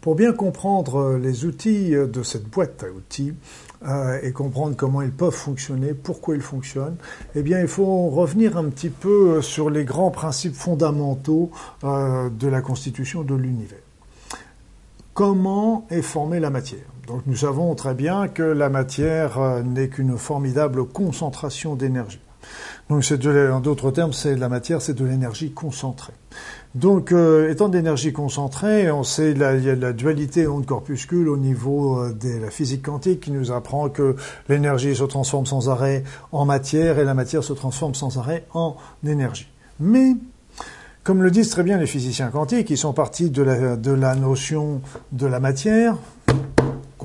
Pour bien comprendre les outils de cette boîte à outils, euh, et comprendre comment ils peuvent fonctionner, pourquoi ils fonctionnent, eh bien, il faut revenir un petit peu sur les grands principes fondamentaux euh, de la constitution de l'univers. Comment est formée la matière? Donc, nous savons très bien que la matière euh, n'est qu'une formidable concentration d'énergie. Donc, c'est en d'autres termes, c'est la matière, c'est de l'énergie concentrée. Donc, euh, étant d'énergie concentrée, on sait il y a la dualité onde-corpuscule au niveau euh, de la physique quantique qui nous apprend que l'énergie se transforme sans arrêt en matière et la matière se transforme sans arrêt en énergie. Mais, comme le disent très bien les physiciens quantiques, ils sont partis de la, de la notion de la matière,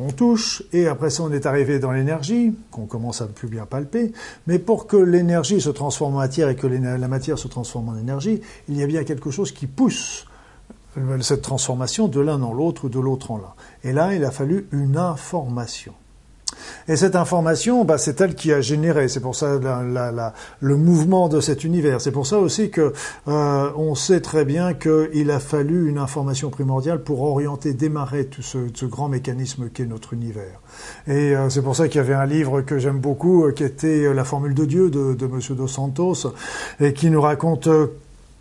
qu'on touche, et après ça on est arrivé dans l'énergie, qu'on commence à plus bien palper, mais pour que l'énergie se transforme en matière et que la matière se transforme en énergie, il y a bien quelque chose qui pousse euh, cette transformation de l'un dans l'autre ou de l'autre en l'un. Et là, il a fallu une information. Et cette information, bah, c'est elle qui a généré. C'est pour ça le mouvement de cet univers. C'est pour ça aussi que euh, on sait très bien qu'il a fallu une information primordiale pour orienter, démarrer tout ce, grand mécanisme qu'est notre univers. Et euh, c'est pour ça qu'il y avait un livre que j'aime beaucoup, euh, qui était La formule de Dieu de, de Monsieur Dos Santos, et qui nous raconte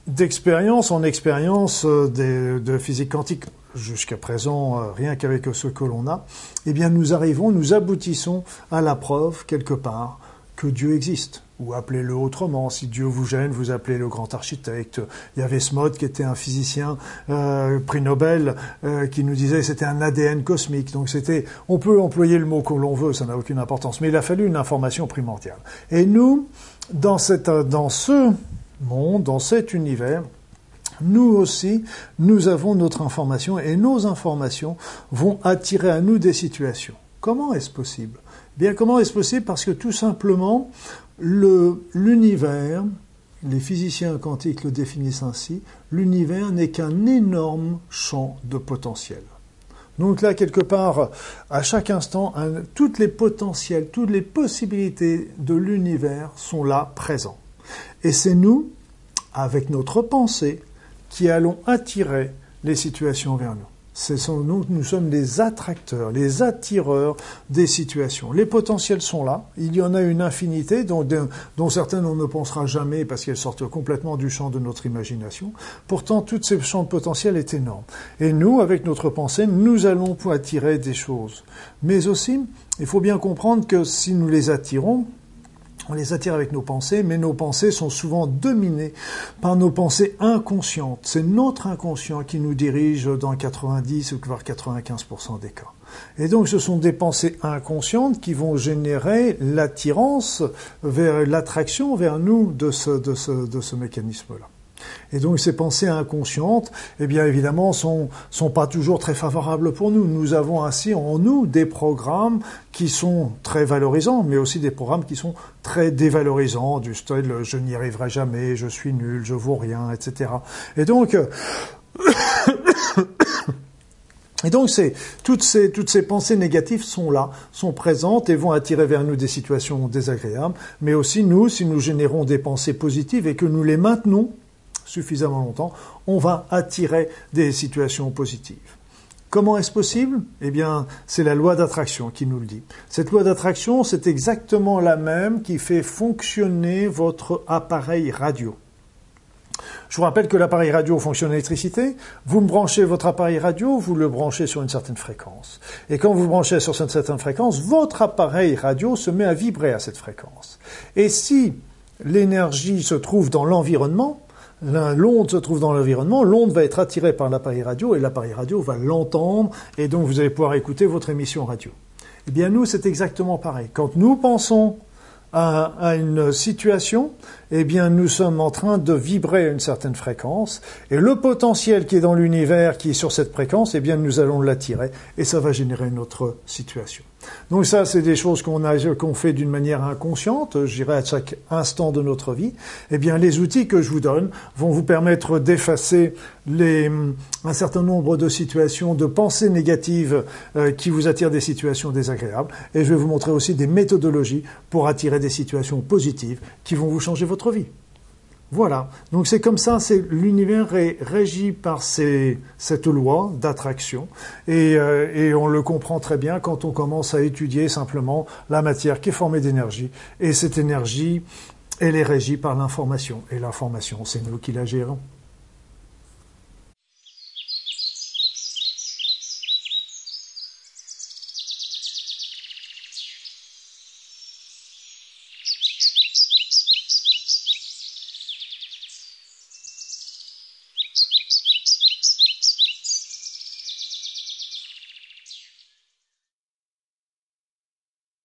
d'expérience en expérience de physique quantique jusqu'à présent, euh, rien qu'avec ce que l'on a, eh bien nous arrivons, nous aboutissons à la preuve, quelque part, que Dieu existe. Ou appelez-le autrement, si Dieu vous gêne, vous appelez le grand architecte. Il y avait Smod qui était un physicien euh, prix Nobel euh, qui nous disait que c'était un ADN cosmique. Donc c'était, on peut employer le mot que l'on veut, ça n'a aucune importance, mais il a fallu une information primordiale. Et nous, dans, cette, dans ce monde, dans cet univers, nous aussi, nous avons notre information et nos informations vont attirer à nous des situations. Comment est-ce possible? Bien, comment est-ce possible? Parce que tout simplement, l'univers, les physiciens quantiques le définissent ainsi, l'univers n'est qu'un énorme champ de potentiel. Donc là, quelque part, à chaque instant, toutes les potentiels, toutes les possibilités de l'univers sont là, présents. Et c'est nous, avec notre pensée, qui allons attirer les situations vers nous. Sont, nous, nous sommes les attracteurs, les attireurs des situations. Les potentiels sont là. Il y en a une infinité dont, dont certaines on ne pensera jamais parce qu'elles sortent complètement du champ de notre imagination. Pourtant, tous ces champs de potentiel est énorme. Et nous, avec notre pensée, nous allons attirer des choses. Mais aussi, il faut bien comprendre que si nous les attirons, on les attire avec nos pensées, mais nos pensées sont souvent dominées par nos pensées inconscientes. C'est notre inconscient qui nous dirige dans 90 ou voire 95% des cas. Et donc ce sont des pensées inconscientes qui vont générer l'attirance vers l'attraction vers nous de ce, de ce, de ce mécanisme-là. Et donc ces pensées inconscientes, eh bien évidemment, sont sont pas toujours très favorables pour nous. Nous avons ainsi en nous des programmes qui sont très valorisants, mais aussi des programmes qui sont très dévalorisants, du style je n'y arriverai jamais, je suis nul, je vaux rien, etc. Et donc Et donc, c'est, toutes, ces, toutes ces pensées négatives sont là, sont présentes et vont attirer vers nous des situations désagréables. Mais aussi, nous, si nous générons des pensées positives et que nous les maintenons, suffisamment longtemps, on va attirer des situations positives. Comment est-ce possible? Eh bien, c'est la loi d'attraction qui nous le dit. Cette loi d'attraction, c'est exactement la même qui fait fonctionner votre appareil radio. Je vous rappelle que l'appareil radio fonctionne à l'électricité. Vous me branchez votre appareil radio, vous le branchez sur une certaine fréquence. Et quand vous branchez sur une certaine fréquence, votre appareil radio se met à vibrer à cette fréquence. Et si l'énergie se trouve dans l'environnement, l'onde se trouve dans l'environnement, l'onde va être attirée par l'appareil radio et l'appareil radio va l'entendre et donc vous allez pouvoir écouter votre émission radio. Eh bien nous, c'est exactement pareil. Quand nous pensons à, une situation, eh bien nous sommes en train de vibrer à une certaine fréquence et le potentiel qui est dans l'univers, qui est sur cette fréquence, eh bien nous allons l'attirer et ça va générer une autre situation. Donc ça, c'est des choses qu'on fait d'une manière inconsciente, je dirais à chaque instant de notre vie. Eh bien, les outils que je vous donne vont vous permettre d'effacer un certain nombre de situations, de pensées négatives euh, qui vous attirent des situations désagréables. Et je vais vous montrer aussi des méthodologies pour attirer des situations positives qui vont vous changer votre vie. Voilà. Donc c'est comme ça, c'est l'univers est régi par cette loi d'attraction et, euh, et, on le comprend très bien quand on commence à étudier simplement la matière qui est formée d'énergie et cette énergie, elle est régie par l'information et l'information, c'est nous qui la gérons.